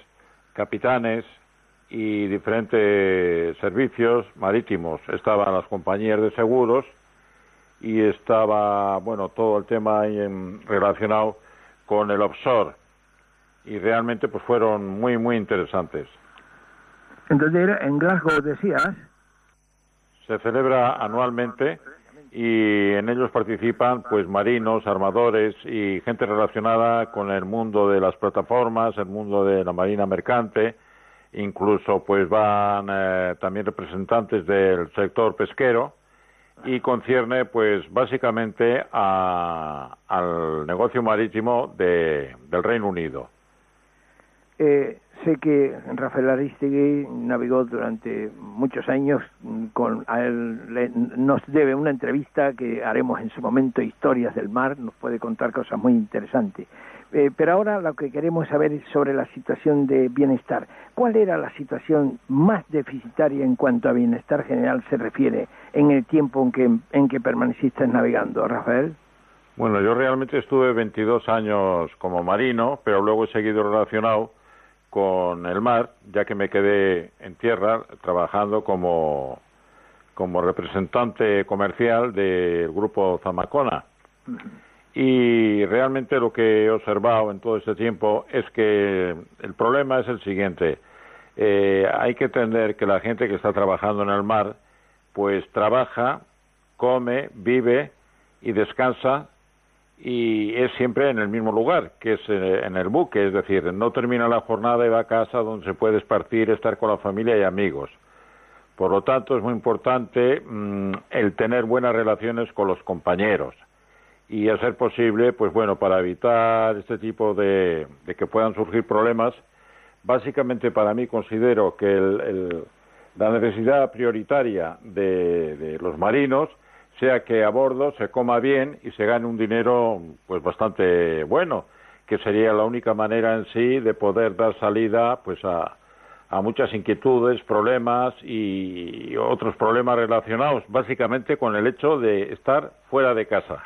capitanes y diferentes servicios marítimos. Estaban las compañías de seguros y estaba, bueno, todo el tema en- relacionado con el offshore y realmente pues fueron muy muy interesantes. Entonces, en Glasgow decías, Se celebra anualmente y en ellos participan pues marinos, armadores y gente relacionada con el mundo de las plataformas, el mundo de la marina mercante, incluso pues van eh, también representantes del sector pesquero y concierne pues básicamente a- al negocio marítimo de- del Reino Unido. Eh, sé que Rafael Aristegui navegó durante muchos años mm, con a él le- nos debe una entrevista que haremos en su momento historias del mar nos puede contar cosas muy interesantes. Eh, pero ahora lo que queremos saber es sobre la situación de bienestar. Cuál era la situación más deficitaria en cuanto a bienestar general se refiere en el tiempo en que en que permaneciste navegando Rafael Bueno, yo realmente estuve 22 años como marino, pero luego he seguido relacionado con el mar, ya que me quedé en tierra trabajando como, como representante comercial del grupo Zamacona. Y realmente lo que he observado en todo este tiempo es que el problema es el siguiente. Eh, hay que entender que la gente que está trabajando en el mar, pues trabaja, come, vive y descansa y es siempre en el mismo lugar, que es eh, en el buque, es decir, no termina la jornada y va a casa donde se puede esparcir, estar con la familia y amigos. Por lo tanto, es muy importante mm, el tener buenas relaciones con los compañeros y, a ser posible, pues bueno, para evitar este tipo de, que puedan surgir problemas, básicamente para mí considero que la necesidad prioritaria de los marinos sea que a bordo se coma bien y se gane un dinero pues bastante bueno, que sería la única manera en sí de poder dar salida pues a, a muchas inquietudes, problemas y otros problemas relacionados básicamente con el hecho de estar fuera de casa.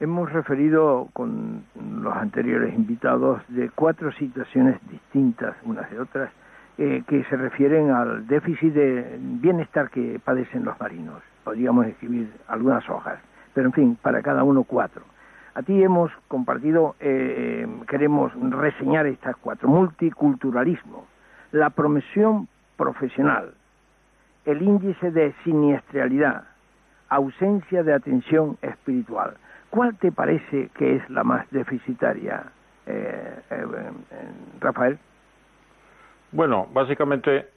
Hemos referido con los anteriores invitados de cuatro situaciones distintas unas de otras eh, que se refieren al déficit de bienestar que padecen los marinos podríamos escribir algunas hojas, pero en fin, para cada uno cuatro. A ti hemos compartido, eh, queremos reseñar estas cuatro. Multiculturalismo, la promesión profesional, el índice de siniestralidad, ausencia de atención espiritual. ¿Cuál te parece que es la más deficitaria, eh, eh, Rafael? Bueno, básicamente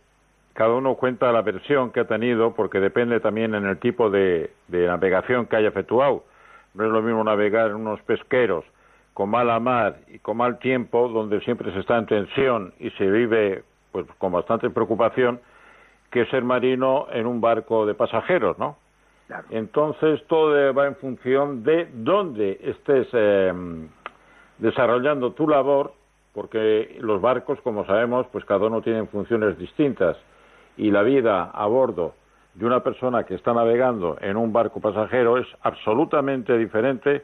cada uno cuenta la versión que ha tenido porque depende también en el tipo de, navegación que haya efectuado. No es lo mismo navegar en unos pesqueros con mala mar y con mal tiempo, donde siempre se está en tensión y se vive pues con bastante preocupación, que ser marino en un barco de pasajeros, ¿no? Entonces todo va en función de dónde estés em, desarrollando tu labor, porque los barcos, como sabemos, pues cada uno tiene funciones distintas y la vida a bordo de una persona que está navegando en un barco pasajero es absolutamente diferente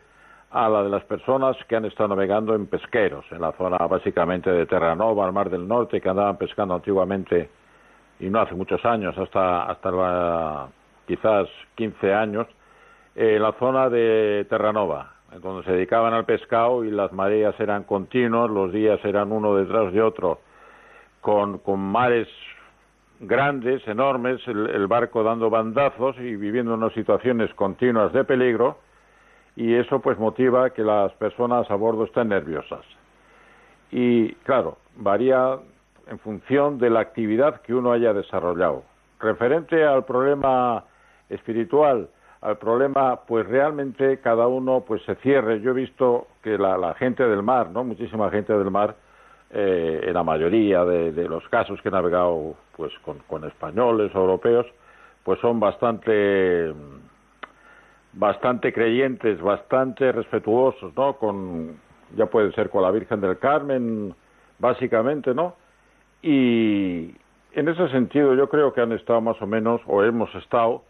a la de las personas que han estado navegando en pesqueros, en la zona básicamente de Terranova, al Mar del Norte, que andaban pescando antiguamente y no hace muchos años, hasta, hasta quizás 15 años, en la zona de Terranova, donde se dedicaban al pescado y las mareas eran continuos, los días eran uno detrás de otro, con, con mares grandes, enormes, el, barco dando bandazos y viviendo unas situaciones continuas de peligro y eso pues motiva que las personas a bordo estén nerviosas. Y claro, varía en función de la actividad que uno haya desarrollado. Referente al problema espiritual, al problema, pues realmente cada uno pues se cierre. Yo he visto que la, la gente del mar, ¿no? Muchísima gente del mar, eh, en la mayoría de, los casos que he navegado pues con, españoles europeos, pues son bastante bastante creyentes, bastante respetuosos, ¿no? Con ya puede ser con la Virgen del Carmen, básicamente, ¿no? Y en ese sentido yo creo que han estado más o menos, o hemos estado,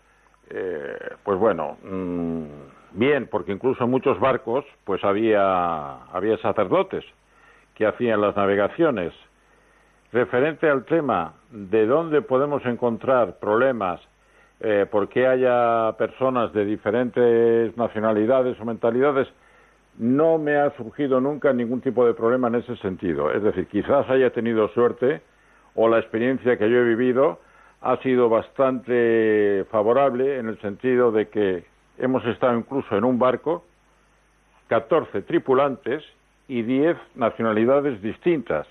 eh, pues bueno, mm, bien, porque incluso en muchos barcos, pues había había sacerdotes que hacían las navegaciones. Referente al tema de dónde podemos encontrar problemas eh, porque haya personas de diferentes nacionalidades o mentalidades, no me ha surgido nunca ningún tipo de problema en ese sentido. Es decir, quizás haya tenido suerte o la experiencia que yo he vivido ha sido bastante favorable en el sentido de que hemos estado incluso en un barco, 14 tripulantes y 10 nacionalidades distintas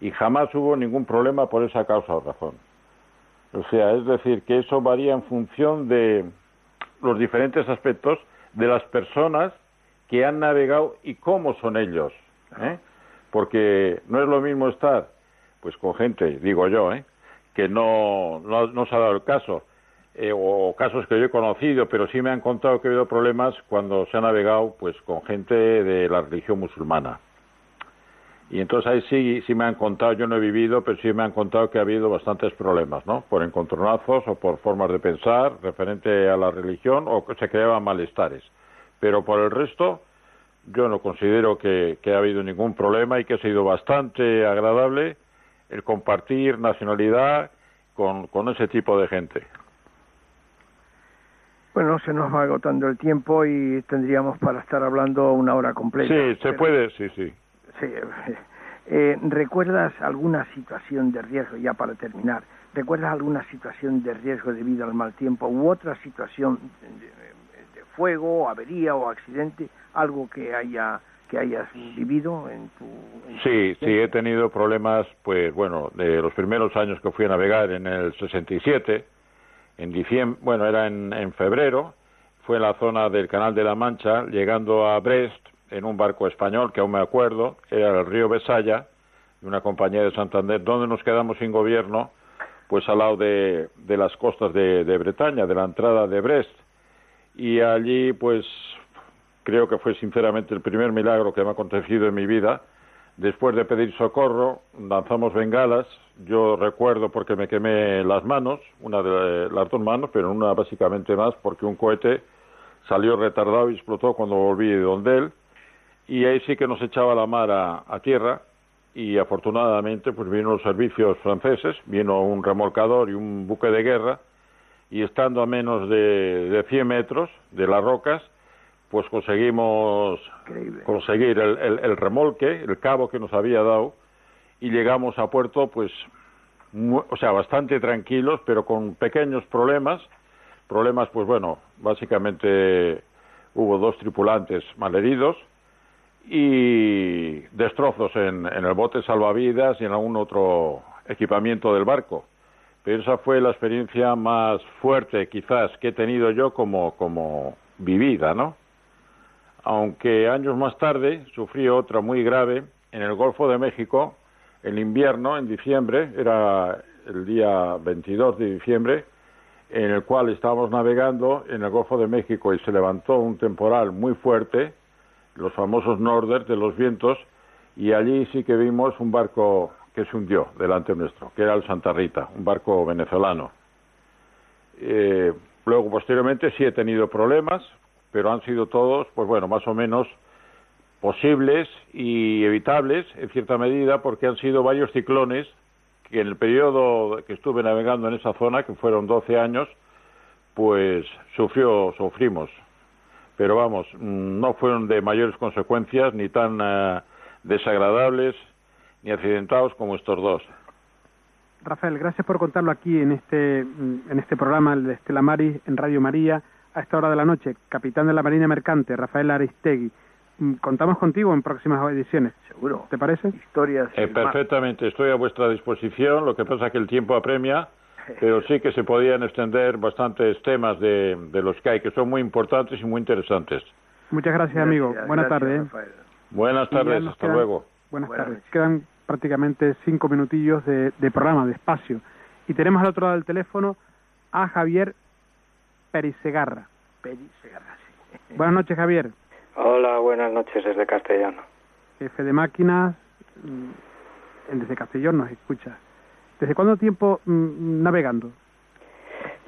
y jamás hubo ningún problema por esa causa o razón. O sea, es decir, que eso varía en función de los diferentes aspectos de las personas que han navegado y cómo son ellos. ¿eh? Porque no es lo mismo estar pues con gente, digo yo, ¿eh? que no, no, no se ha dado el caso, eh, o casos que yo he conocido, pero sí me han contado que ha habido problemas cuando se ha navegado pues con gente de la religión musulmana. Y entonces ahí sí, sí me han contado, yo no he vivido, pero sí me han contado que ha habido bastantes problemas, ¿no? Por encontronazos o por formas de pensar referente a la religión o que se creaban malestares. Pero por el resto, yo no considero que, que ha habido ningún problema y que ha sido bastante agradable el compartir nacionalidad con, con ese tipo de gente. Bueno, se nos va agotando el tiempo y tendríamos para estar hablando una hora completa. Sí, se puede, sí, sí. Sí. [LAUGHS] Eh, ¿Recuerdas alguna situación de riesgo, ya para terminar, ¿recuerdas alguna situación de riesgo debido al mal tiempo u otra situación de, de fuego, avería o accidente, algo que haya que hayas vivido en tu... sí, sí, he tenido problemas, pues bueno, de los primeros años que fui a navegar en el 67, en diciembre, bueno, era en, en febrero, fue en la zona del Canal de la Mancha, llegando a Brest en un barco español, que aún me acuerdo, era el río Besaya, de una compañía de Santander, donde nos quedamos sin gobierno, pues al lado de, de las costas de, de Bretaña, de la entrada de Brest. Y allí, pues creo que fue sinceramente el primer milagro que me ha acontecido en mi vida. Después de pedir socorro, lanzamos bengalas. Yo recuerdo porque me quemé las manos, una de las dos manos, pero una básicamente más, porque un cohete salió retardado y explotó cuando volví de donde él. Y ahí sí que nos echaba la mar a, tierra. Y afortunadamente, pues vino los servicios franceses, vino un remolcador y un buque de guerra. Y estando a menos de, de 100 metros de las rocas, pues conseguimos Increíble. conseguir el, el, el, remolque, el cabo que nos había dado, y llegamos a puerto, pues, o sea, bastante tranquilos, pero con pequeños problemas. Problemas, pues bueno, básicamente hubo dos tripulantes malheridos y destrozos en, en el bote salvavidas y en algún otro equipamiento del barco. Pero esa fue la experiencia más fuerte, quizás, que he tenido yo como, como vivida, ¿no? Aunque años más tarde sufrí otra muy grave en el Golfo de México, en invierno, en diciembre, era el día 22 de diciembre, en el cual estábamos navegando en el Golfo de México y se levantó un temporal muy fuerte, los famosos norders de los vientos, y allí sí que vimos un barco que se hundió delante nuestro, que era el Santa Rita, un barco venezolano. Eh, luego, posteriormente, sí he tenido problemas, pero han sido todos, pues bueno, más o menos posibles y evitables en cierta medida porque han sido varios ciclones que en el periodo que estuve navegando en esa zona, que fueron 12 años, pues sufrió, sufrimos. Pero vamos, no fueron de mayores consecuencias, ni tan uh, desagradables, ni accidentados como estos dos. Rafael, gracias por contarlo aquí en este, en este programa de Estela Maris en Radio María a esta hora de la noche, capitán de la Marina Mercante, Rafael Aristegui. Contamos contigo en próximas ediciones. Seguro. ¿Te parece? Historias. Eh, perfectamente, estoy a vuestra disposición. Lo que pasa es que el tiempo apremia, pero sí que se podían extender bastantes temas de, de los que hay, que son muy importantes y muy interesantes. Muchas gracias, gracias amigo. Buenas tardes. ¿eh? Buenas tardes, hasta quedan, luego. Buenas, buenas tardes. Quedan prácticamente cinco minutillos de, de programa, de espacio. Y tenemos al otro lado del teléfono a Javier Perisegarra. Perisegarra, sí. [LAUGHS] Buenas noches, Javier. Hola, buenas noches desde Castellano. Jefe de máquinas, desde Castellón nos escucha. ¿Desde cuánto tiempo mmm, navegando?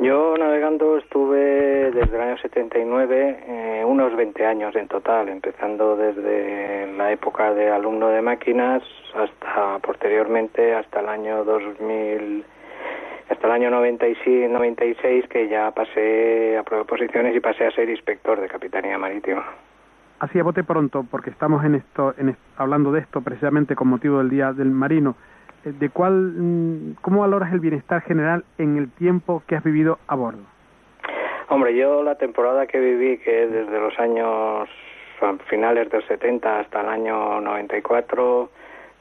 Yo navegando estuve desde el año 79, eh, unos 20 años en total, empezando desde la época de alumno de máquinas hasta posteriormente hasta el año 2000 hasta el año 96, 96 que ya pasé a prueba de posiciones y pasé a ser inspector de Capitanía Marítima. Así a bote pronto, porque estamos en esto, en hablando de esto precisamente con motivo del Día del Marino. ¿De cuál, cómo valoras el bienestar general en el tiempo que has vivido a bordo? Hombre, yo la temporada que viví, que es desde los años finales del 70 hasta el año 94,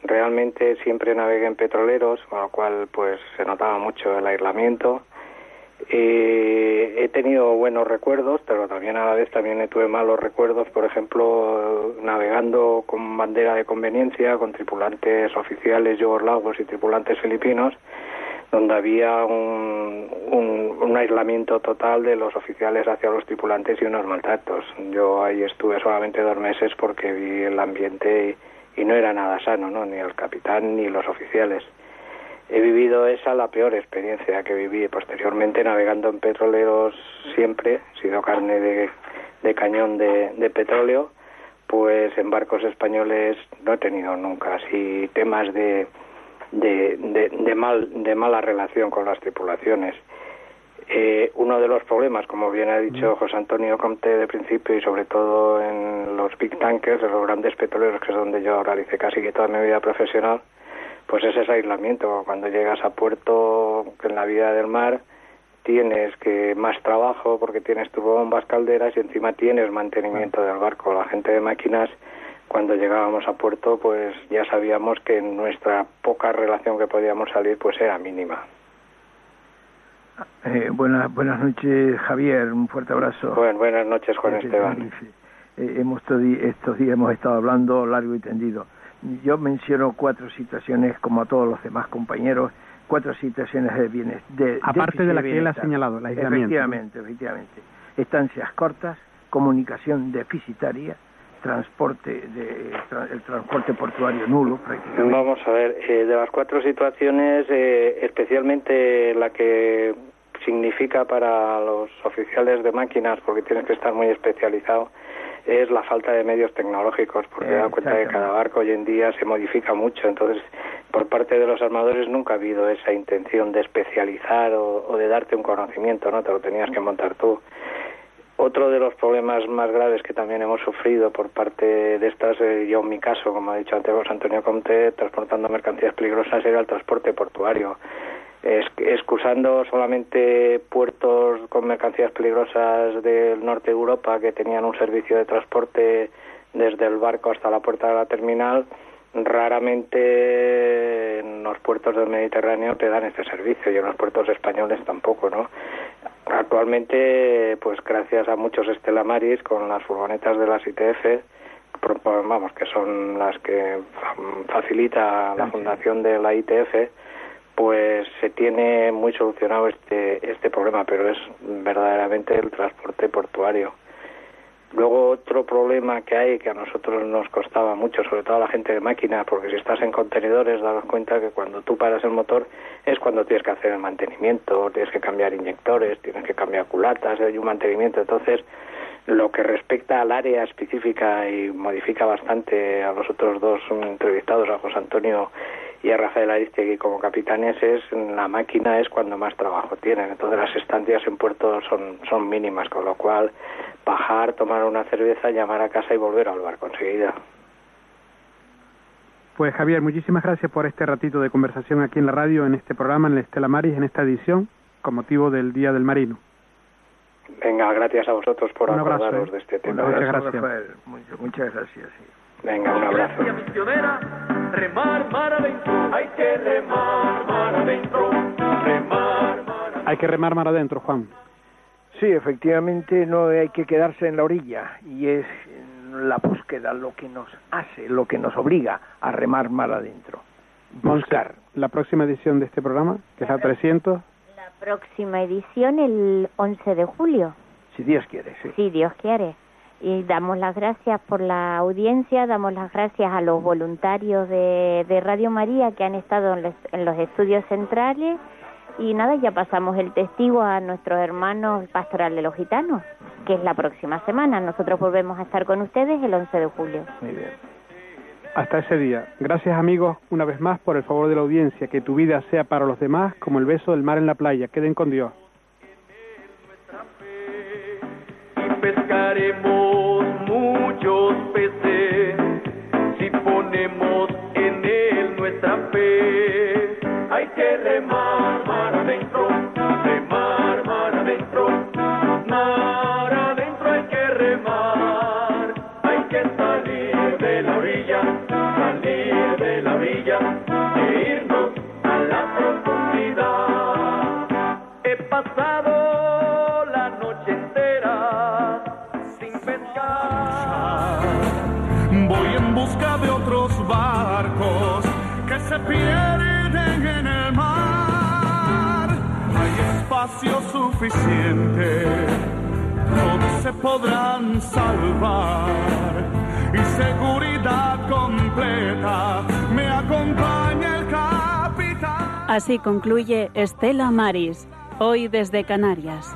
realmente siempre navegué en petroleros, con lo cual pues se notaba mucho el aislamiento. Eh, he tenido buenos recuerdos, pero también a la vez también tuve malos recuerdos, por ejemplo, navegando con bandera de conveniencia, con tripulantes oficiales yugoslavos y tripulantes filipinos, donde había un, un, aislamiento total de los oficiales hacia los tripulantes y unos maltratos. Yo ahí estuve solamente dos meses porque vi el ambiente y no era nada sano, ¿no? ni el capitán ni los oficiales. He vivido esa la peor experiencia que viví. Posteriormente navegando en petroleros siempre he sido carne de, cañón de, de, petróleo pues en barcos españoles no he tenido nunca así temas de, de mal de mala relación con las tripulaciones Eh, uno de los problemas, como bien ha dicho José Antonio Comte de principio y sobre todo en los big tankers, en los grandes petroleros, que es donde yo realicé casi que toda mi vida profesional, pues es ese aislamiento. Cuando llegas a puerto en la vida del mar, tienes que más trabajo porque tienes tus bombas calderas y encima tienes mantenimiento del barco. La gente de máquinas, cuando llegábamos a puerto, pues ya sabíamos que nuestra poca relación que podíamos salir, pues era mínima. Eh, buenas, buenas noches, Javier. Un fuerte abrazo. Bueno, buenas noches, Juan Esteban. Eh, hemos estos días hemos estado hablando largo y tendido. Yo menciono cuatro situaciones, como a todos los demás compañeros, cuatro situaciones de bienes. De, Aparte de la que él ha señalado, la. Efectivamente, efectivamente. Estancias cortas, comunicación deficitaria, transporte de el transporte portuario nulo prácticamente. Vamos a ver, eh, de las cuatro situaciones, eh, especialmente la que significa para los oficiales de máquinas, porque tienes que estar muy especializado, es la falta de medios tecnológicos, porque da cuenta que cada barco hoy en día se modifica mucho, entonces por parte de los armadores nunca ha habido esa intención de especializar o, de darte un conocimiento, ¿no? Te lo tenías que montar tú. Otro de los problemas más graves que también hemos sufrido por parte de estas, eh, yo en mi caso, como ha dicho antes José Antonio Comte, transportando mercancías peligrosas era el transporte portuario. Excusando solamente puertos con mercancías peligrosas del norte de Europa que tenían un servicio de transporte desde el barco hasta la puerta de la terminal, raramente en los puertos del Mediterráneo te dan este servicio y en los puertos españoles tampoco, ¿no? Actualmente, pues gracias a muchos Estela Maris con las furgonetas de las ITF, vamos, que son las que facilita la fundación de la ITF, pues se tiene muy solucionado este, este problema, pero es verdaderamente el transporte portuario. Luego otro problema que hay que a nosotros nos costaba mucho, sobre todo a la gente de máquina, porque si estás en contenedores, daros cuenta que cuando tú paras el motor es cuando tienes que hacer el mantenimiento, tienes que cambiar inyectores, tienes que cambiar culatas, hay un mantenimiento. Entonces, lo que respecta al área específica y modifica bastante a los otros dos entrevistados, a José Antonio y a Rafael Aristegui como capitanes es la máquina es cuando más trabajo tienen. Entonces las estancias en puerto son son mínimas con lo cual bajar tomar una cerveza llamar a casa y volver al barco enseguida pues Javier muchísimas gracias por este ratito de conversación aquí en la radio en este programa en el Estela Maris en esta edición con motivo del Día del Marino. Venga gracias a vosotros por acordaros ¿eh? de este tema. Muchas gracias. Rafael. muchas gracias venga un abrazo remar mar adentro, hay que remar mar adentro, remar mar Hay que remar mar adentro, Juan. Sí, efectivamente no hay que quedarse en la orilla y es la búsqueda lo que nos hace, lo que nos obliga a remar mar adentro. Buscar. La próxima edición de este programa, que es la 300. La próxima edición el 11 de julio. Si Dios quiere, sí. Si Dios quiere y damos las gracias por la audiencia, damos las gracias a los voluntarios de, de Radio María que han estado en los, en los, estudios centrales y nada, ya pasamos el testigo a nuestros hermanos pastoral de los gitanos, que es la próxima semana. Nosotros volvemos a estar con ustedes el 11 de julio. Muy bien. Hasta ese día. Gracias amigos una vez más por el favor de la audiencia. Que tu vida sea para los demás como el beso del mar en la playa. Queden con Dios. Pescaremos muchos peces si ponemos en él nuestra fe. Hay que remar suficiente, todos se podrán salvar. Y seguridad completa, me acompaña el capitán. Así concluye Estela Maris, hoy desde Canarias.